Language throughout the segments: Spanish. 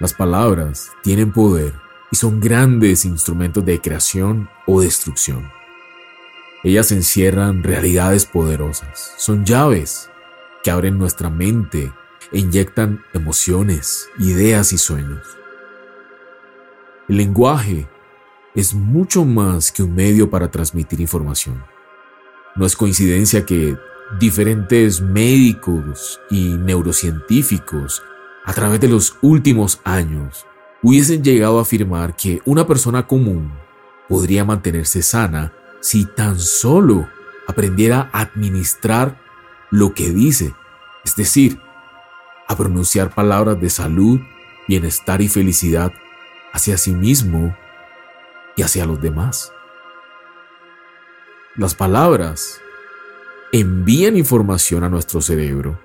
Las palabras tienen poder y son grandes instrumentos de creación o destrucción. Ellas encierran realidades poderosas, son llaves que abren nuestra mente e inyectan emociones, ideas y sueños. El lenguaje es mucho más que un medio para transmitir información. No es coincidencia que diferentes médicos y neurocientíficos a través de los últimos años hubiesen llegado a afirmar que una persona común podría mantenerse sana si tan solo aprendiera a administrar lo que dice, es decir, a pronunciar palabras de salud, bienestar y felicidad hacia sí mismo y hacia los demás. Las palabras envían información a nuestro cerebro.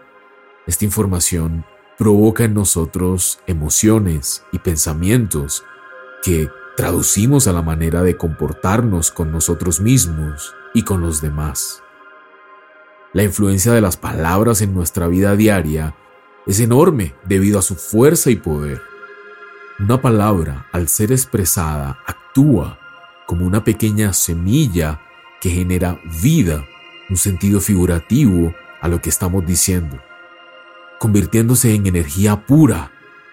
Esta información provoca en nosotros emociones y pensamientos que traducimos a la manera de comportarnos con nosotros mismos y con los demás. La influencia de las palabras en nuestra vida diaria es enorme debido a su fuerza y poder. Una palabra, al ser expresada, actúa como una pequeña semilla que genera vida, un sentido figurativo a lo que estamos diciendo convirtiéndose en energía pura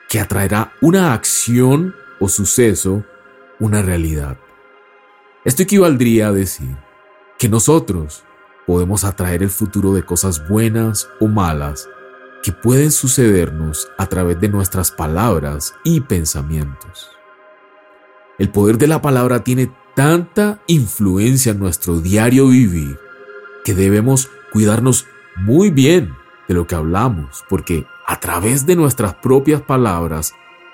que atraerá una acción o suceso, una realidad. Esto equivaldría a decir que nosotros podemos atraer el futuro de cosas buenas o malas que pueden sucedernos a través de nuestras palabras y pensamientos. El poder de la palabra tiene tanta influencia en nuestro diario vivir que debemos cuidarnos muy bien de lo que hablamos, porque a través de nuestras propias palabras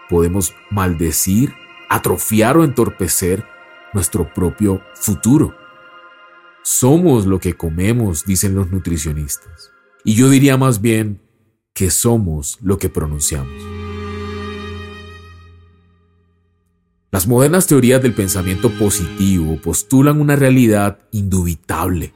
podemos maldecir, atrofiar o entorpecer nuestro propio futuro. Somos lo que comemos, dicen los nutricionistas. Y yo diría más bien que somos lo que pronunciamos. Las modernas teorías del pensamiento positivo postulan una realidad indubitable.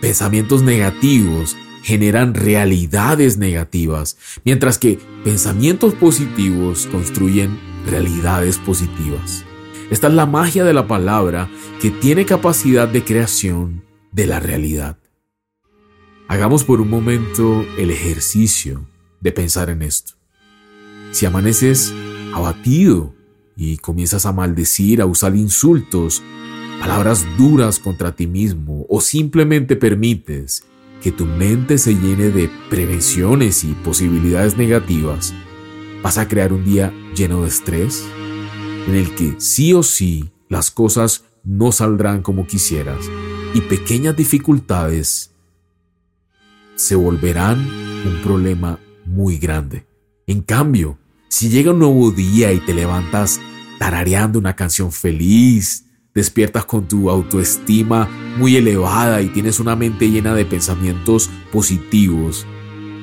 Pensamientos negativos generan realidades negativas, mientras que pensamientos positivos construyen realidades positivas. Esta es la magia de la palabra que tiene capacidad de creación de la realidad. Hagamos por un momento el ejercicio de pensar en esto. Si amaneces abatido y comienzas a maldecir, a usar insultos, palabras duras contra ti mismo o simplemente permites que tu mente se llene de prevenciones y posibilidades negativas, vas a crear un día lleno de estrés, en el que sí o sí las cosas no saldrán como quisieras y pequeñas dificultades se volverán un problema muy grande. En cambio, si llega un nuevo día y te levantas tarareando una canción feliz, despiertas con tu autoestima muy elevada y tienes una mente llena de pensamientos positivos,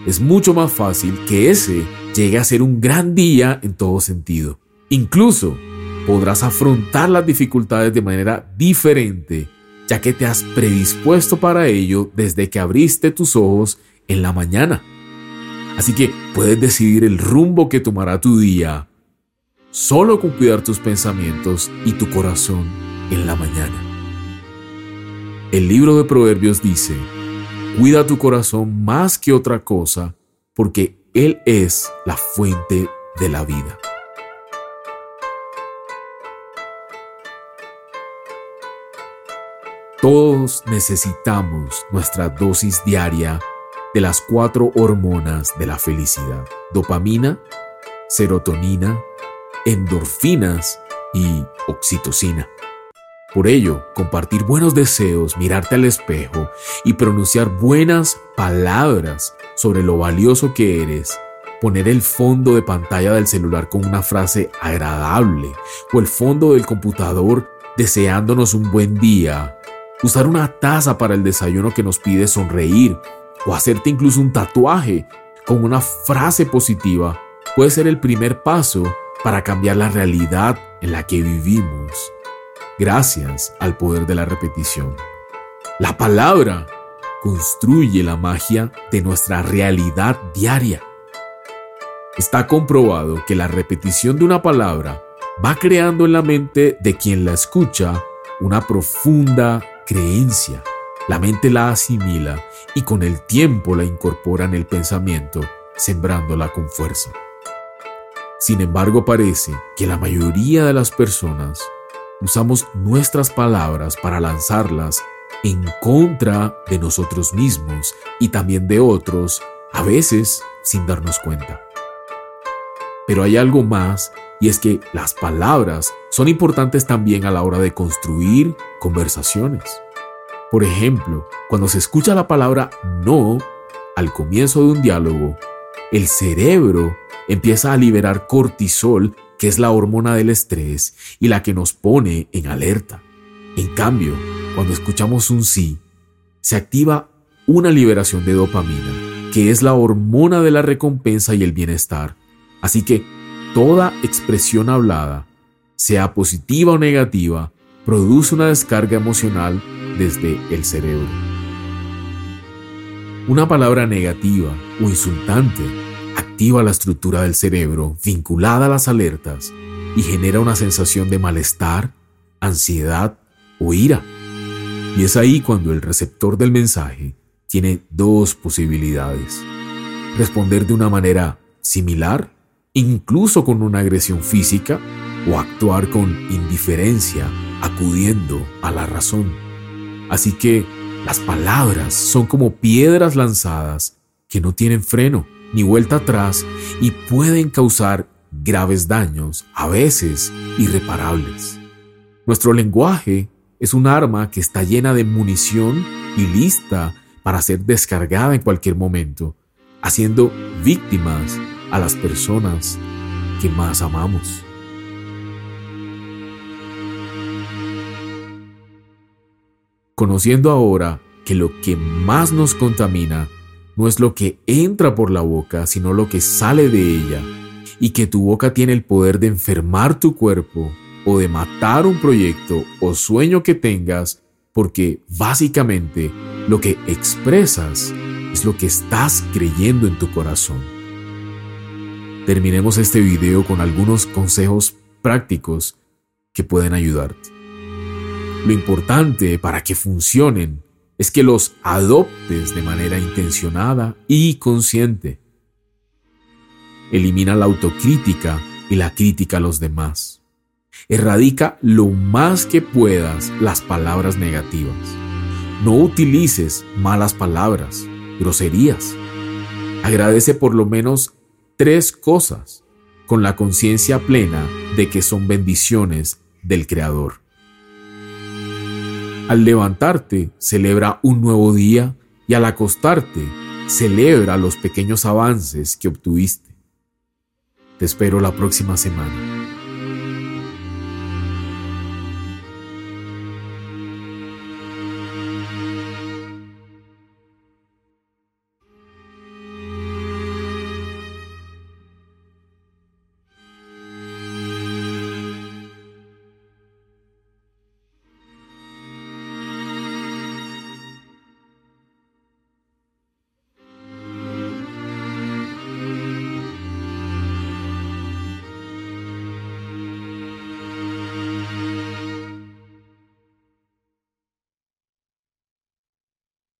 es mucho más fácil que ese llegue a ser un gran día en todo sentido. Incluso podrás afrontar las dificultades de manera diferente, ya que te has predispuesto para ello desde que abriste tus ojos en la mañana. Así que puedes decidir el rumbo que tomará tu día solo con cuidar tus pensamientos y tu corazón en la mañana. El libro de Proverbios dice, cuida tu corazón más que otra cosa, porque Él es la fuente de la vida. Todos necesitamos nuestra dosis diaria de las cuatro hormonas de la felicidad. Dopamina, serotonina, endorfinas y oxitocina. Por ello, compartir buenos deseos, mirarte al espejo y pronunciar buenas palabras sobre lo valioso que eres, poner el fondo de pantalla del celular con una frase agradable o el fondo del computador deseándonos un buen día, usar una taza para el desayuno que nos pide sonreír o hacerte incluso un tatuaje con una frase positiva puede ser el primer paso para cambiar la realidad en la que vivimos gracias al poder de la repetición. La palabra construye la magia de nuestra realidad diaria. Está comprobado que la repetición de una palabra va creando en la mente de quien la escucha una profunda creencia. La mente la asimila y con el tiempo la incorpora en el pensamiento, sembrándola con fuerza. Sin embargo, parece que la mayoría de las personas usamos nuestras palabras para lanzarlas en contra de nosotros mismos y también de otros, a veces sin darnos cuenta. Pero hay algo más y es que las palabras son importantes también a la hora de construir conversaciones. Por ejemplo, cuando se escucha la palabra no al comienzo de un diálogo, el cerebro empieza a liberar cortisol, que es la hormona del estrés y la que nos pone en alerta. En cambio, cuando escuchamos un sí, se activa una liberación de dopamina, que es la hormona de la recompensa y el bienestar, Así que toda expresión hablada, sea positiva o negativa, produce una descarga emocional desde el cerebro. Una palabra negativa o insultante activa la estructura del cerebro vinculada a las alertas y genera una sensación de malestar, ansiedad o ira. Y es ahí cuando el receptor del mensaje tiene dos posibilidades. Responder de una manera similar incluso con una agresión física, o actuar con indiferencia, acudiendo a la razón. Así que las palabras son como piedras lanzadas que no tienen freno ni vuelta atrás y pueden causar graves daños, a veces irreparables. Nuestro lenguaje es un arma que está llena de munición y lista para ser descargada en cualquier momento, haciendo víctimas a las personas que más amamos. Conociendo ahora que lo que más nos contamina no es lo que entra por la boca, sino lo que sale de ella, y que tu boca tiene el poder de enfermar tu cuerpo o de matar un proyecto o sueño que tengas, porque básicamente lo que expresas es lo que estás creyendo en tu corazón terminemos este video con algunos consejos prácticos que pueden ayudarte. Lo importante para que funcionen es que los adoptes de manera intencionada y consciente. Elimina la autocrítica y la crítica a los demás. Erradica lo más que puedas las palabras negativas. No utilices malas palabras, groserías. Agradece por lo menos tres cosas con la conciencia plena de que son bendiciones del Creador. Al levantarte, celebra un nuevo día y al acostarte, celebra los pequeños avances que obtuviste. Te espero la próxima semana.